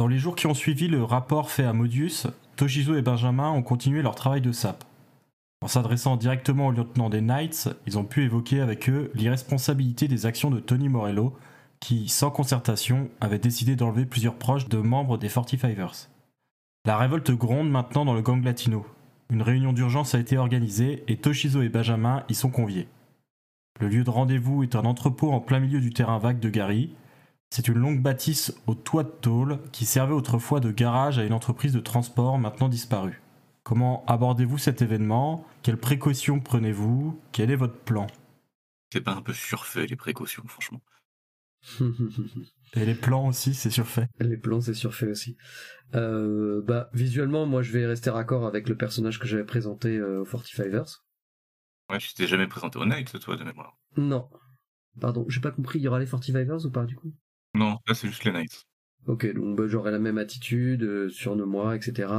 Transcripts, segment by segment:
Dans les jours qui ont suivi le rapport fait à Modius, Toshizo et Benjamin ont continué leur travail de sape. En s'adressant directement au lieutenant des Knights, ils ont pu évoquer avec eux l'irresponsabilité des actions de Tony Morello, qui, sans concertation, avait décidé d'enlever plusieurs proches de membres des Forty-Fivers. La révolte gronde maintenant dans le gang latino. Une réunion d'urgence a été organisée et Toshizo et Benjamin y sont conviés. Le lieu de rendez-vous est un entrepôt en plein milieu du terrain vague de Gary, c'est une longue bâtisse au toit de tôle qui servait autrefois de garage à une entreprise de transport maintenant disparue. Comment abordez-vous cet événement? Quelles précautions prenez-vous? Quel est votre plan? C'est pas un peu surfait les précautions, franchement. Et les plans aussi, c'est surfait. Les plans, c'est surfait aussi. Euh, bah, visuellement, moi, je vais rester raccord avec le personnage que j'avais présenté euh, aux 45ers. Ouais, tu t'es jamais présenté au Night, toi, de mémoire. Non. Pardon, j'ai pas compris, il y aura les 45ers ou pas, du coup? Non, là, c'est juste les Knights. Ok, donc bah, j'aurai la même attitude, euh, surnomme-moi, etc.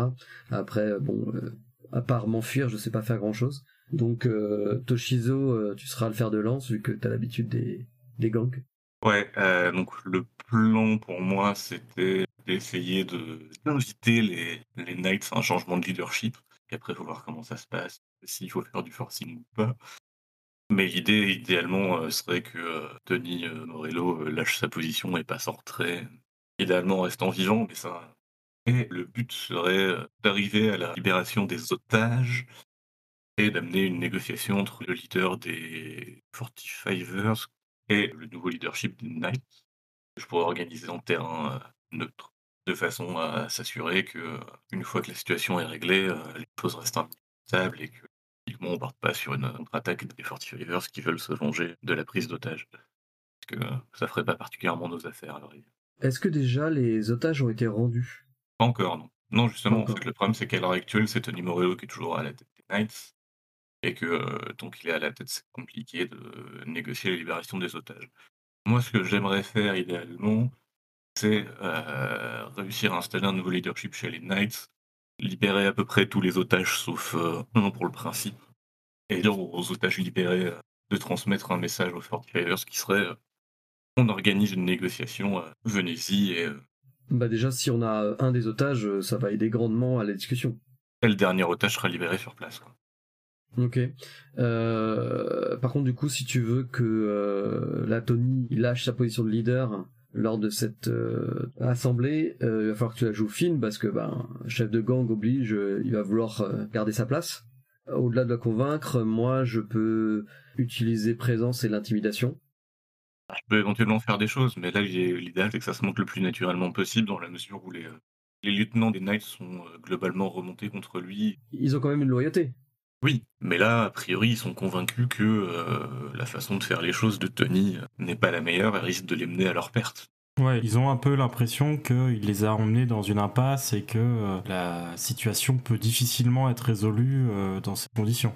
Après, euh, bon, euh, à part m'enfuir, je sais pas faire grand-chose. Donc, euh, Toshizo, euh, tu seras le fer de lance, vu que t'as l'habitude des, des gangs. Ouais, donc le plan pour moi, c'était d'essayer de d'inviter les, les Knights à un changement de leadership. Et après, faut voir comment ça se passe, s'il faut faire du forcing ou pas. Mais l'idée, idéalement, euh, serait que euh, Tony euh, Morello euh, lâche sa position et passe en retrait. Idéalement en restant vivant, mais ça. Et le but serait euh, d'arriver à la libération des otages et d'amener une négociation entre le leader des 45ers et le nouveau leadership des Knights. Je pourrais organiser en terrain neutre, de façon à s'assurer que, une fois que la situation est réglée, les choses restent stables et que typiquement, on parte pas sur une contre-attaque des 45ers qui veulent se venger de la prise d'otages. Parce que euh, ça ferait pas particulièrement nos affaires avis. Est-ce que déjà les otages ont été rendus? Pas encore, non. Non, justement, en fait, le problème, c'est qu'à l'heure actuelle, c'est Tony Morello qui est toujours à la tête des Knights. Et que, euh, donc, il est à la tête, c'est compliqué de négocier la libération des otages. Moi, ce que j'aimerais faire idéalement, c'est euh, réussir à installer un nouveau leadership chez les Knights, libérer à peu près tous les otages sauf euh, un pour le principe, et dire aux otages libérés euh, de transmettre un message aux 45ers qui serait euh, on organise une négociation, euh, venez-y, et Bah déjà, si on a un des otages, ça va aider grandement à la discussion. et le dernier otage sera libéré sur place. quoi. Ok. Euh, par contre, du coup, si tu veux que euh, la Tony lâche sa position de leader lors de cette euh, assemblée, il va falloir que tu la joues fine parce que ben chef de gang oblige, il va vouloir garder sa place. Au-delà de la convaincre, moi, je peux utiliser présence et l'intimidation. Je peux éventuellement faire des choses, mais là, l'idéal, c'est que ça se monte le plus naturellement possible, dans la mesure où les, les lieutenants des Knights sont euh, globalement remontés contre lui. Ils ont quand même une loyauté. Oui, mais là, a priori, ils sont convaincus que euh, la façon de faire les choses de Tony euh, n'est pas la meilleure et risque de les mener à leur perte. Ouais, ils ont un peu l'impression qu'il les a emmenés dans une impasse et que euh, la situation peut difficilement être résolue euh, dans ces conditions.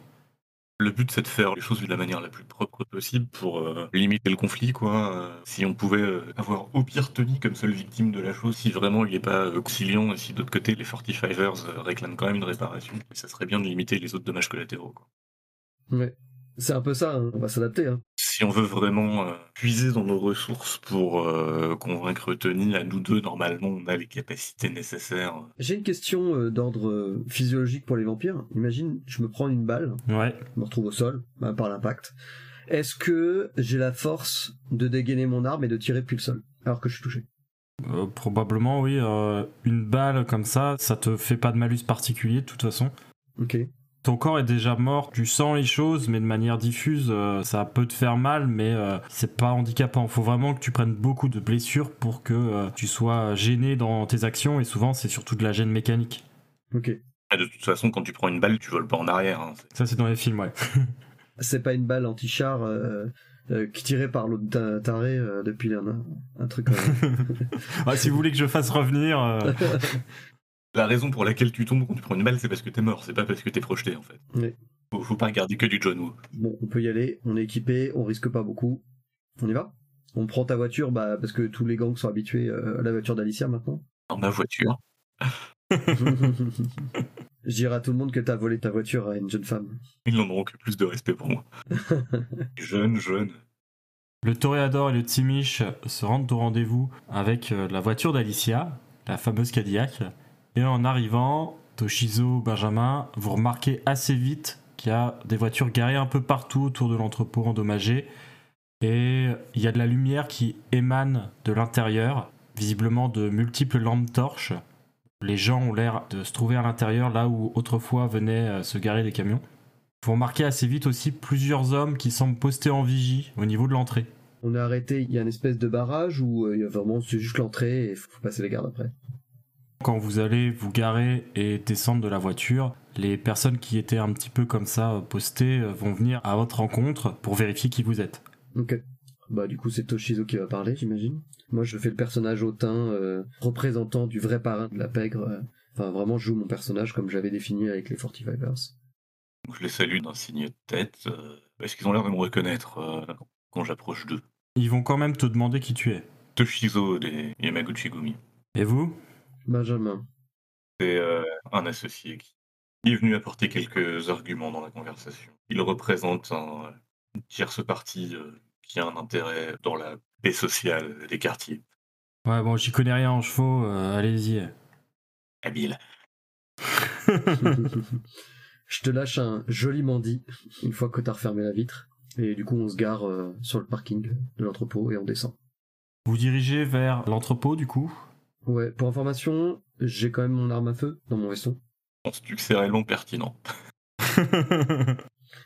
Le but, c'est de faire les choses de la manière la plus propre possible pour euh, limiter le conflit, quoi. Euh, si on pouvait euh, avoir au pire Tony comme seule victime de la chose, si vraiment il n'est pas euh, conciliant, et si d'autre côté les 45ers euh, réclament quand même une réparation, ça serait bien de limiter les autres dommages collatéraux, quoi. Ouais. C'est un peu ça, hein. on va s'adapter. Hein. Si on veut vraiment euh, puiser dans nos ressources pour euh, convaincre Tony, à nous deux, normalement, on a les capacités nécessaires. J'ai une question euh, d'ordre physiologique pour les vampires. Imagine, je me prends une balle, Ouais, je me retrouve au sol bah, par l'impact. Est-ce que j'ai la force de dégainer mon arme et de tirer depuis le sol alors que je suis touché? Euh, probablement oui. euh, une balle comme ça, ça te fait pas de malus particulier de toute façon. Ok. Ton corps est déjà mort, tu sens les choses, mais de manière diffuse, euh, ça peut te faire mal, mais euh, c'est pas handicapant. Faut vraiment que tu prennes beaucoup de blessures pour que euh, tu sois gêné dans tes actions, et souvent c'est surtout de la gêne mécanique. Ok. Ah, de toute façon, quand tu prends une balle, tu voles pas en arrière. hein. C'est- Ça c'est dans les films, ouais. C'est pas une balle anti-char euh, euh, qui tirait par l'autre ta- taré euh, depuis un, un truc. euh, Ah, si vous voulez que je fasse revenir, euh, La raison pour laquelle tu tombes quand tu prends une balle, c'est parce que t'es mort, c'est pas parce que t'es projeté en fait. Oui. Faut, faut pas regarder que du John Woo. Bon, on peut y aller, on est équipé, on risque pas beaucoup. On y va? On prend ta voiture, bah parce que tous les gangs sont habitués euh, à la voiture d'Alicia maintenant. Dans ma voiture. Je dirais à tout le monde que t'as volé ta voiture à une jeune femme. Ils n'en auront que plus de respect pour moi. jeune, jeune. le toréador et le Timish se rendent au rendez-vous avec euh, la voiture d'Alicia, la fameuse Cadillac. Et en arrivant, Toshizo, Benjamin, vous remarquez assez vite qu'il y a des voitures garées un peu partout autour de l'entrepôt endommagé. Et il y a de la lumière qui émane de l'intérieur, visiblement de multiples lampes torches. Les gens ont l'air de se trouver à l'intérieur, là où autrefois venaient euh, se garer des camions. Vous remarquez assez vite aussi plusieurs hommes qui semblent postés en vigie au niveau de l'entrée. On est arrêté, il y a une espèce de barrage où euh, il y a vraiment c'est juste l'entrée et faut passer les gardes après. Quand vous allez vous garer et descendre de la voiture, les personnes qui étaient un petit peu comme ça euh, postées euh, vont venir à votre rencontre pour vérifier qui vous êtes. Ok. Bah du coup c'est Toshizo qui va parler, j'imagine. Moi je fais le personnage hautain, euh, représentant du vrai parrain de la pègre. euh. Enfin vraiment je joue mon personnage comme j'avais défini avec les Fortifivers. Donc je les salue d'un signe de tête. euh, Est-ce qu'ils ont l'air de me reconnaître euh, quand j'approche d'eux Ils vont quand même te demander qui tu es. Toshizo des Yamaguchi Gumi. Et vous? Benjamin. C'est euh, un associé qui est venu apporter quelques arguments dans la conversation. Il représente un, une tierce partie euh, qui a un intérêt dans la paix sociale des quartiers. Ouais, bon, j'y connais rien en chevaux, euh, allez-y. Habile. je te lâche un joliment dit une fois que t'as refermé la vitre. Et du coup on se gare euh, sur le parking de l'entrepôt et on descend. Vous dirigez vers l'entrepôt du coup? Ouais, pour information, j'ai quand même mon arme à feu dans mon veston. Penses-tu que c'est réellement pertinent?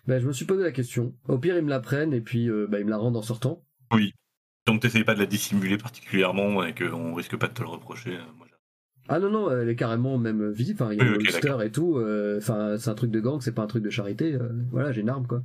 Ben, je me suis posé la question. Au pire, ils me la prennent et puis euh, bah, ils me la rendent en sortant. Donc t'essayes pas de la dissimuler particulièrement et qu'on risque pas de te le reprocher. euh, moi, Ah non, non, elle est carrément même visible. Enfin, il y a Oui, le ok, holster d'accord. et tout. euh, Enfin, c'est un truc de gang, c'est pas un truc de charité. euh, voilà, j'ai une arme, quoi.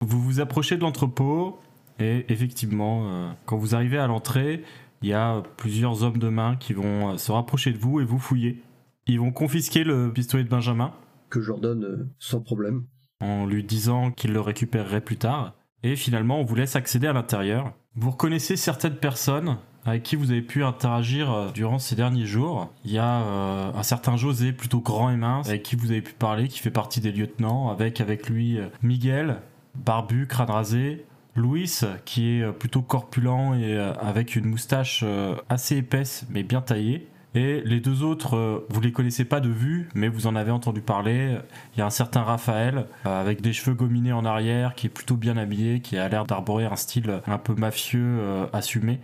Vous vous approchez de l'entrepôt et effectivement, euh, quand vous arrivez à l'entrée, il y a plusieurs hommes de main qui vont euh, se rapprocher de vous et vous fouiller. Ils vont confisquer le pistolet de Benjamin Que je leur donne euh, sans problème. en lui disant qu'il le récupérerait plus tard. Et finalement, on vous laisse accéder à l'intérieur. Vous reconnaissez certaines personnes avec qui vous avez pu interagir euh, durant ces derniers jours. Il y a euh, un certain José, plutôt grand et mince, avec qui vous avez pu parler, qui fait partie des lieutenants, avec avec lui Miguel, barbu, crâne rasé, Louis, qui est euh, plutôt corpulent et euh, avec une moustache euh, assez épaisse mais bien taillée. Et les deux autres, vous les connaissez pas de vue, mais vous en avez entendu parler. Il y a un certain Raphaël, avec des cheveux gominés en arrière, qui est plutôt bien habillé, qui a l'air d'arborer un style un peu mafieux assumé.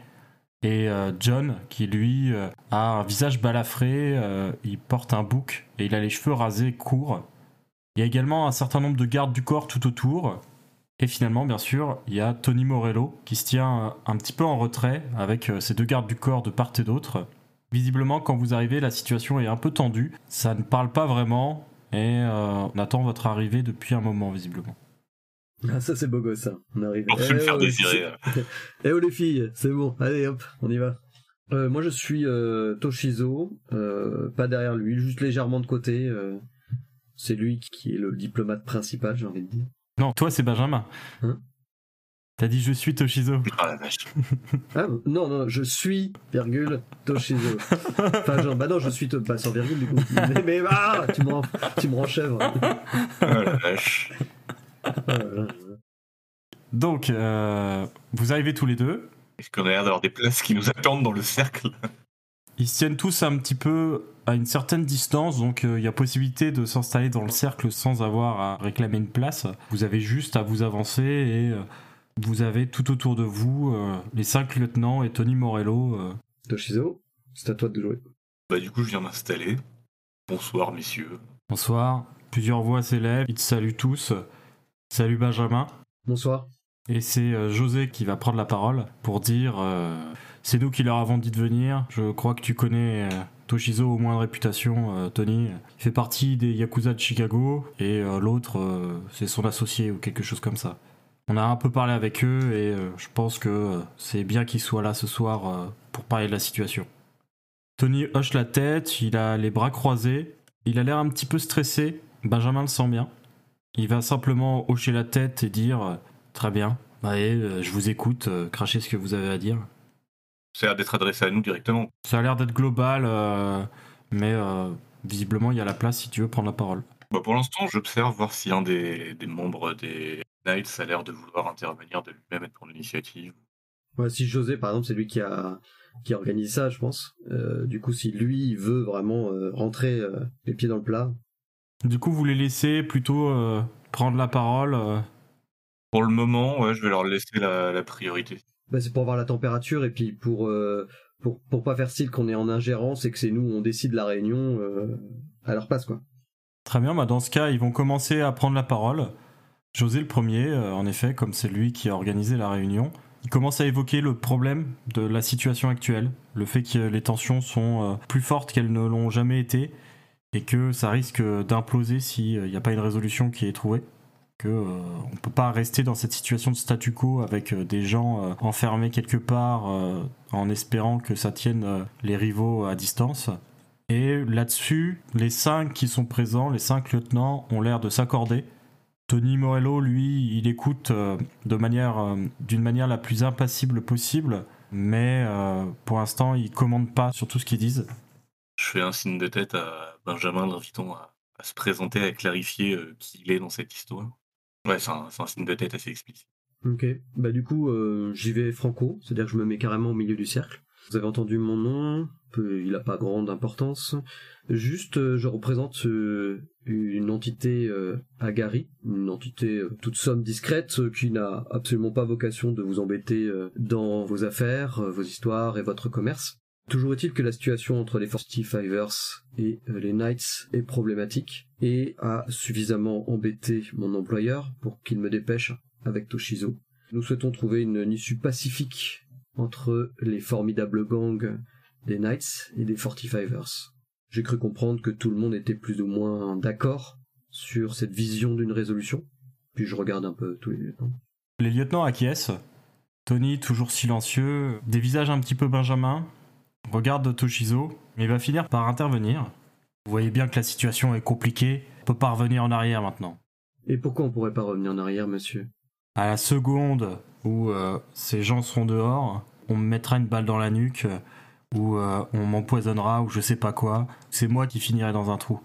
Et John, qui lui a un visage balafré, il porte un bouc et il a les cheveux rasés courts. Il y a également un certain nombre de gardes du corps tout autour. Et finalement, bien sûr, il y a Tony Morello qui se tient euh, un petit peu en retrait avec euh, ses deux gardes du corps de part et d'autre. Visiblement, quand vous arrivez, la situation est un peu tendue. Ça ne parle pas vraiment et euh, on attend votre arrivée depuis un moment, visiblement. Ah, ça, c'est beau gosse, ça. On arrive. Le Eh, faire oh, désirer. euh. Eh oh les filles, c'est bon, allez hop, on y va. Euh, moi je suis euh, Toshizo, euh, pas derrière lui, juste légèrement de côté. euh, c'est lui qui est le diplomate principal, j'ai envie de dire. Non, toi, c'est Benjamin. Hein T'as dit je suis Toshizo. Ah la vache. Ah non, non, je suis, virgule, Toshizo. Enfin, genre, bah non, je suis, pas sans virgule du coup. Mais, mais ah, tu me rends, tu me rends chèvre. Ah la vache. Donc, euh, vous arrivez tous les deux. Est-ce qu'on a l'air d'avoir des places qui nous attendent dans le cercle? Ils se tiennent tous un petit peu à une certaine distance, donc euh, il y a possibilité de s'installer dans le cercle sans avoir à réclamer une place. Vous avez juste à vous avancer et euh, vous avez tout autour de vous euh, les cinq lieutenants et Tony Morello. euh. Toshizo, c'est à toi de jouer. Bah du coup je viens m'installer. Bonsoir messieurs. Bonsoir. Plusieurs voix s'élèvent, ils te saluent tous. Salut Benjamin. Bonsoir. Et c'est euh, José qui va prendre la parole pour dire euh, c'est nous qui leur avons dit de venir. Je crois que tu connais euh, Toshizo au moins de réputation, Tony. Il fait partie des Yakuza de Chicago et l'autre c'est son associé ou quelque chose comme ça. On a un peu parlé avec eux et je pense que c'est bien qu'ils soient là ce soir pour parler de la situation. Tony hoche la tête, il a les bras croisés, il a l'air un petit peu stressé. Benjamin le sent bien. Il va simplement hocher la tête et dire Très bien, allez, euh, je vous écoute, euh, crachez ce que vous avez à dire. Ça a l'air d'être adressé à nous directement. Ça a l'air d'être global, euh, mais euh, visiblement il y a la place si tu veux prendre la parole. Bah, pour l'instant, j'observe voir si un des, des membres des Knights a l'air de vouloir intervenir de lui-même et de prendre l'initiative. Ouais, si José, par exemple, c'est lui qui a qui organise ça, je pense. Euh, du coup, si lui il veut vraiment euh, rentrer euh, les pieds dans le plat, Du coup, vous les laissez plutôt euh, prendre la parole. Pour le moment, ouais, je vais leur laisser la, la priorité. bah, c'est pour voir la température et puis pour euh, pour pour pas faire style qu'on est en ingérence et que c'est nous on décide la réunion euh, à leur place quoi. Très bien, bah dans ce cas, ils vont commencer à prendre la parole. José le premier, euh, en effet, comme c'est lui qui a organisé la réunion, il commence à évoquer le problème de la situation actuelle, le fait que les tensions sont euh, plus fortes qu'elles ne l'ont jamais été, et que ça risque d'imploser s'il n'y a pas une résolution qui est trouvée. Que euh, on peut pas rester dans cette situation de statu quo avec euh, des gens euh, enfermés quelque part euh, en espérant que ça tienne les rivaux à distance. Et là-dessus, les cinq qui sont présents, les cinq lieutenants, ont l'air de s'accorder. Tony Morello, lui, il écoute de manière, d'une manière la plus impassible possible, mais pour l'instant, il commande pas sur tout ce qu'ils disent. Je fais un signe de tête à Benjamin, l'invitant à, à se présenter, à clarifier qui il est dans cette histoire. Ouais, c'est un, signe assez explicite. Ok. Bah du coup, euh, j'y vais franco, c'est-à-dire que je me mets carrément au milieu du cercle. Vous avez entendu mon nom, il n'a pas grande importance. Juste, euh, je représente euh, une entité Agari, une entité toute somme discrète qui n'a absolument pas vocation de vous embêter dans vos affaires, vos histoires et votre commerce. Toujours est-il que la situation entre les 45ers et euh, les Knights est problématique et a suffisamment embêté mon employeur pour qu'il me dépêche avec Toshizo. Nous souhaitons trouver une issue pacifique entre les formidables gangs des Knights et des 45ers. J'ai cru comprendre que tout le monde était plus ou moins d'accord sur cette vision d'une résolution. Puis je regarde un peu tous les lieutenants. Les lieutenants acquiescent. Tony, toujours silencieux, des visages un petit peu Benjamin, regarde Toshizo, mais il va finir par intervenir. Vous voyez bien que la situation est compliquée, on peut pas revenir en arrière maintenant. Et pourquoi on pourrait pas revenir en arrière, monsieur? À la seconde où euh, ces gens seront dehors, on me mettra une balle dans la nuque, euh, ou euh, on m'empoisonnera, ou je sais pas quoi. C'est moi qui finirai dans un trou.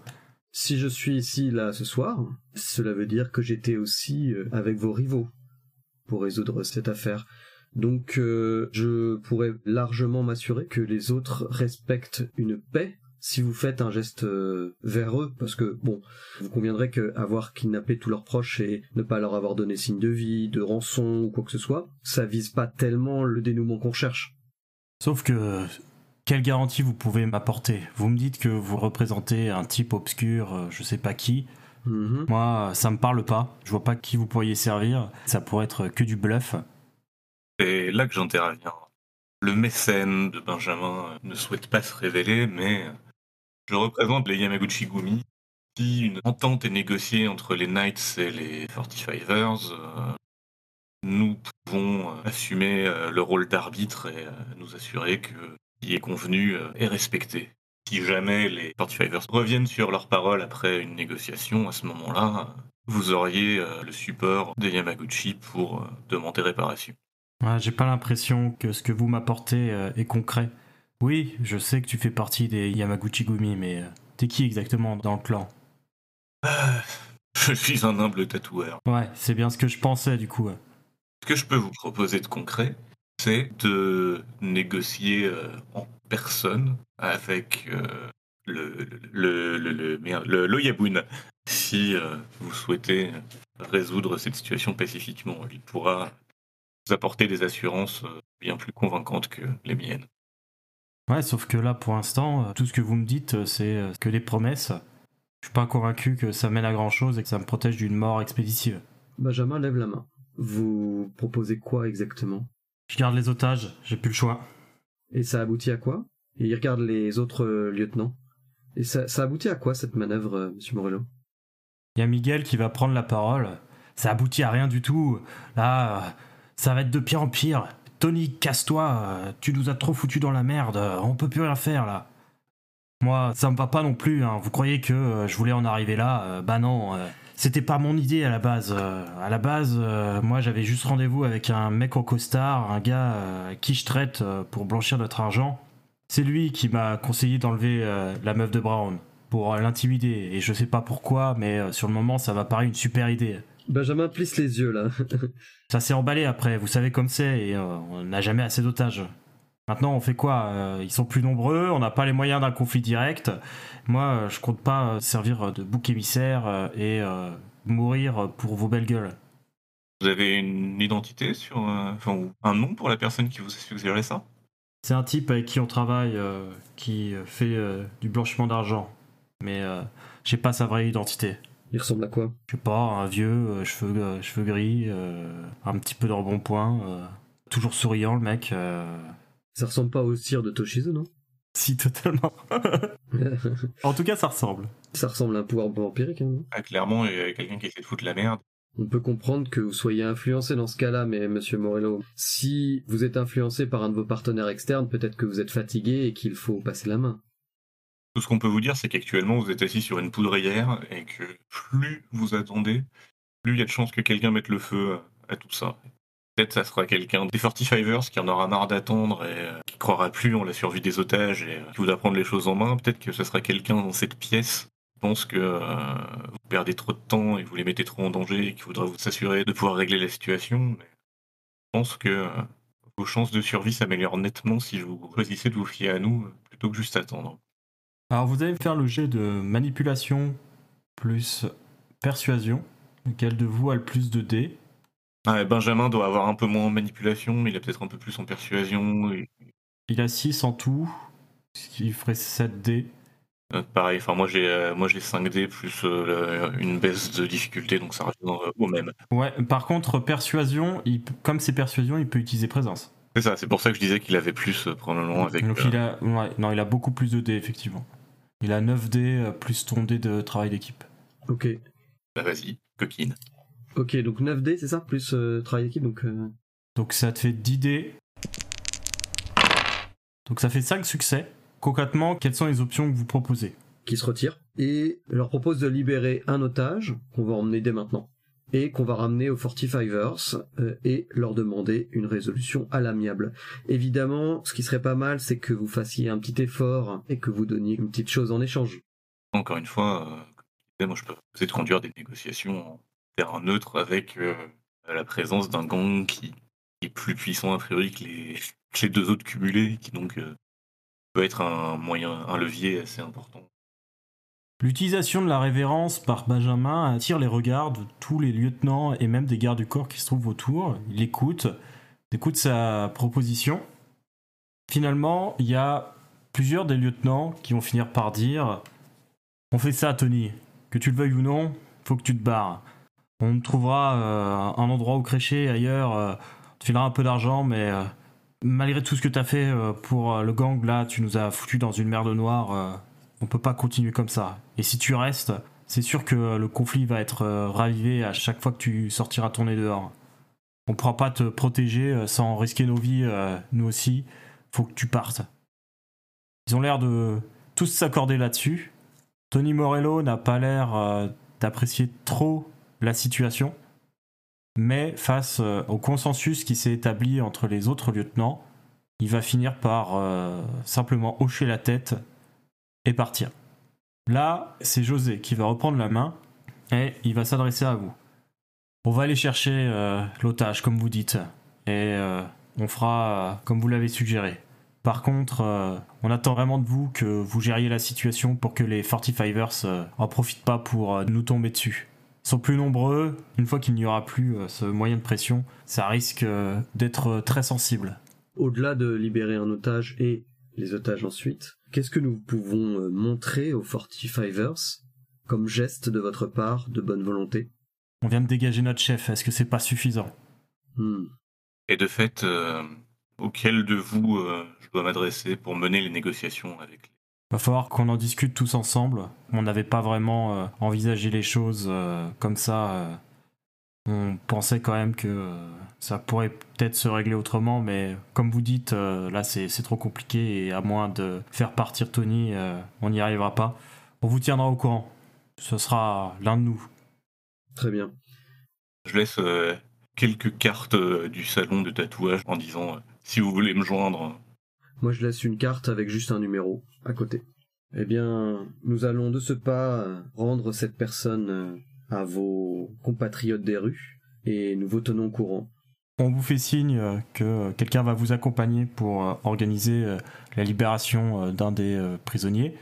Si je suis ici là ce soir, cela veut dire que j'étais aussi avec vos rivaux pour résoudre cette affaire. Donc euh, je pourrais largement m'assurer que les autres respectent une paix si vous faites un geste euh, vers eux, parce que bon, vous conviendrez que avoir kidnappé tous leurs proches et ne pas leur avoir donné signe de vie, de rançon ou quoi que ce soit, ça vise pas tellement le dénouement qu'on cherche. Sauf que, quelle garantie vous pouvez m'apporter? Vous me dites que vous représentez un type obscur, euh, je sais pas qui. Mhm. Moi, ça me parle pas. Je vois pas qui vous pourriez servir. Ça pourrait être que du bluff. C'est là que j'interviens. Le mécène de Benjamin euh, ne souhaite pas se révéler, mais euh, je représente les Yamaguchi Gumi. Si une entente est négociée entre les Knights et les 45ers, euh, nous pouvons assumer le rôle d'arbitre et nous assurer que ce qui est convenu est respecté. Si jamais les 45ers reviennent sur leur parole après une négociation, à ce moment-là, vous auriez le support des Yamaguchi pour demander réparation. Ouais, J'ai pas l'impression que ce que vous m'apportez euh, est concret. Oui, je sais que tu fais partie des Yamaguchi Gumi, mais euh, t'es qui exactement dans le clan? Ah, Je suis un humble tatoueur. Ouais, c'est bien ce que je pensais du coup. Ce que je peux vous proposer de concret, c'est de négocier euh, en personne avec le, le, le, le, le l'Oyabun. Si vous souhaitez résoudre cette situation pacifiquement, il pourra vous apporter des assurances euh, bien plus convaincantes que les miennes. Ouais, sauf que là, pour l'instant, euh, tout ce que vous me dites, euh, c'est que des promesses. Je suis pas convaincu que ça mène à grand chose et que ça me protège d'une mort expéditive. Benjamin lève la main. Vous proposez quoi exactement? Je garde les otages, j'ai plus le choix. Et ça aboutit à quoi? Et il regarde les autres euh, lieutenants. Et ça, ça aboutit à quoi cette manœuvre, euh, monsieur Morello? Il y a Miguel qui va prendre la parole. Ça aboutit à rien du tout. Là, euh, ça va être de pire en pire. Tony, casse-toi. euh, Tu nous as trop foutu dans la merde. On peut plus rien faire là. Moi, ça me va pas non plus. hein. Vous croyez que euh, je voulais en arriver là? Euh, Bah non. euh, C'était pas mon idée à la base. Euh, à la base, euh, moi j'avais juste rendez-vous avec un mec au costard, un gars euh, qui je traite euh, pour blanchir notre argent. C'est lui qui m'a conseillé d'enlever euh, la meuf de Brown pour euh, l'intimider. Et je sais pas pourquoi, mais euh, sur le moment ça m'a paru une super idée. Benjamin plisse les yeux là. Ça s'est emballé après, vous savez comme c'est, et euh, on n'a jamais assez d'otages. Maintenant, on fait quoi Euh, Ils sont plus nombreux, on n'a pas les moyens d'un conflit direct. Moi, euh, je compte pas servir de bouc émissaire et euh, mourir pour vos belles gueules. Vous avez une identité sur, euh, enfin, un nom pour la personne qui vous a suggéré ça? C'est un type avec qui on travaille, euh, qui fait euh, du blanchiment d'argent. Mais euh, j'ai pas sa vraie identité. Il ressemble à quoi? Je sais pas, un vieux, euh, cheveux, euh, cheveux gris, euh, un petit peu de rebonpoint, euh, toujours souriant le mec. euh. Ça ressemble pas au tir de Toshizo, non? Si, totalement. en tout cas, ça ressemble. Ça ressemble à un pouvoir vampirique, hein, Ah, Clairement, il y a quelqu'un qui essaie de foutre la merde. On peut comprendre que vous soyez influencé dans ce cas-là, mais monsieur Morello, si vous êtes influencé par un de vos partenaires externes, peut-être que vous êtes fatigué et qu'il faut passer la main. Tout ce qu'on peut vous dire, c'est qu'actuellement, vous êtes assis sur une poudrière et que plus vous attendez, plus il y a de chances que quelqu'un mette le feu à tout ça. Peut-être ça sera quelqu'un des 45ers qui en aura marre d'attendre et euh, qui croira plus en la survie des otages et euh, qui voudra prendre les choses en main. Peut-être que ce sera quelqu'un dans cette pièce qui pense que euh, vous perdez trop de temps et vous les mettez trop en danger et qui voudra vous s'assurer de pouvoir régler la situation. Mais je pense que vos chances de survie s'améliorent nettement si vous choisissez de vous fier à nous plutôt que juste attendre. Alors, vous allez me faire le jet de manipulation plus persuasion. Lequel de vous a le plus de dés Ah, Benjamin doit avoir un peu moins en manipulation, mais il a peut-être un peu plus en persuasion. Et, Il a 6 en tout, ce qui ferait 7 dés. euh, pareil, enfin moi j'ai euh, moi j'ai 5D plus euh, une baisse de difficulté, donc ça revient au même. Ouais, par contre, persuasion, il comme c'est persuasion, il peut utiliser présence. C'est ça, c'est pour ça que je disais qu'il avait plus probablement avec. Donc il a, ouais, non, il a beaucoup plus de dés, effectivement. Il a 9 dés euh, plus ton dé de travail d'équipe. Ok. bah, vas-y, coquine. Ok, donc 9D, c'est ça? Plus euh, travail d'équipe, donc... euh, Donc ça te fait 10 dés. Donc ça fait 5 succès. Concrètement, quelles sont les options que vous proposez? Qui se retire et leur propose de libérer un otage qu'on va emmener dès maintenant et qu'on va ramener aux 45ers euh, et leur demander une résolution à l'amiable. Évidemment, ce qui serait pas mal, c'est que vous fassiez un petit effort et que vous donniez une petite chose en échange. Encore une fois, euh, moi je peux essayer de conduire des négociations en terrain neutre avec euh, la présence d'un gang qui est plus puissant a priori que les, que les deux autres cumulés, qui donc peut être un moyen, un levier assez important. L'utilisation de la révérence par Benjamin attire les regards de tous les lieutenants et même des gardes du corps qui se trouvent autour. Il écoute, écoute sa proposition. Finalement, il y a plusieurs des lieutenants qui vont finir par dire On fait ça, Tony. Que tu le veuilles ou non, faut que tu te barres. On trouvera euh, un endroit où crécher ailleurs. euh, on te filera un peu d'argent, mais euh, malgré tout ce que tu as fait pour le gang, là, tu nous as foutu dans une merde noire. On peut pas continuer comme ça. Et si tu restes, c'est sûr que le conflit va être euh, ravivé à chaque fois que tu sortiras ton nez dehors. On pourra pas te protéger euh, sans risquer nos vies, euh, nous aussi. Faut que tu partes. Ils ont l'air de tous s'accorder là-dessus. Tony Morello n'a pas l'air d'apprécier trop la situation. Mais face au consensus qui s'est établi entre les autres lieutenants, il va finir par simplement hocher la tête et partir. Là, c'est José qui va reprendre la main et il va s'adresser à vous. On va aller chercher euh, l'otage, comme vous dites, et euh, on fera euh, comme vous l'avez suggéré. Par contre, on attend vraiment de vous que vous gériez la situation pour que les 45ers euh, en profitent pas pour nous tomber dessus. Ils sont plus nombreux, une fois qu'il n'y aura plus ce moyen de pression, ça risque d'être très sensible. Au-delà de libérer un otage et les otages ensuite, qu'est-ce que nous pouvons euh, montrer aux 45ers comme geste de votre part de bonne volonté? On vient de dégager notre chef, est-ce que c'est pas suffisant? Hmm. Et de fait, euh, auquel de vous euh, je dois m'adresser pour mener les négociations avec les... Va falloir qu'on en discute tous ensemble. On n'avait pas vraiment euh, envisagé les choses euh, comme ça. On pensait quand même que euh, ça pourrait peut-être se régler autrement, mais comme vous dites, euh, là c'est trop compliqué et à moins de faire partir Tony, euh, on n'y arrivera pas. On vous tiendra au courant. Ce sera l'un de nous. Très bien. Je laisse euh, quelques cartes euh, du salon de tatouage en disant euh, si vous voulez me joindre. Moi, je laisse une carte avec juste un numéro à côté. Eh bien, nous allons de ce pas rendre cette personne à vos compatriotes des rues et nous vous tenons au courant. On vous fait signe euh, que euh, quelqu'un va vous accompagner pour euh, organiser la libération d'un des prisonniers.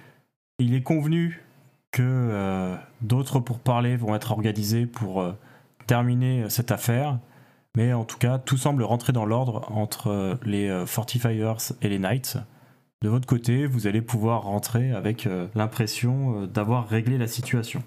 Il est convenu que d'autres pourparlers vont être organisés pour terminer cette affaire, mais en tout cas, tout semble rentrer dans l'ordre entre les Fortifiers et les Knights. De votre côté, vous allez pouvoir rentrer avec l'impression d'avoir réglé la situation.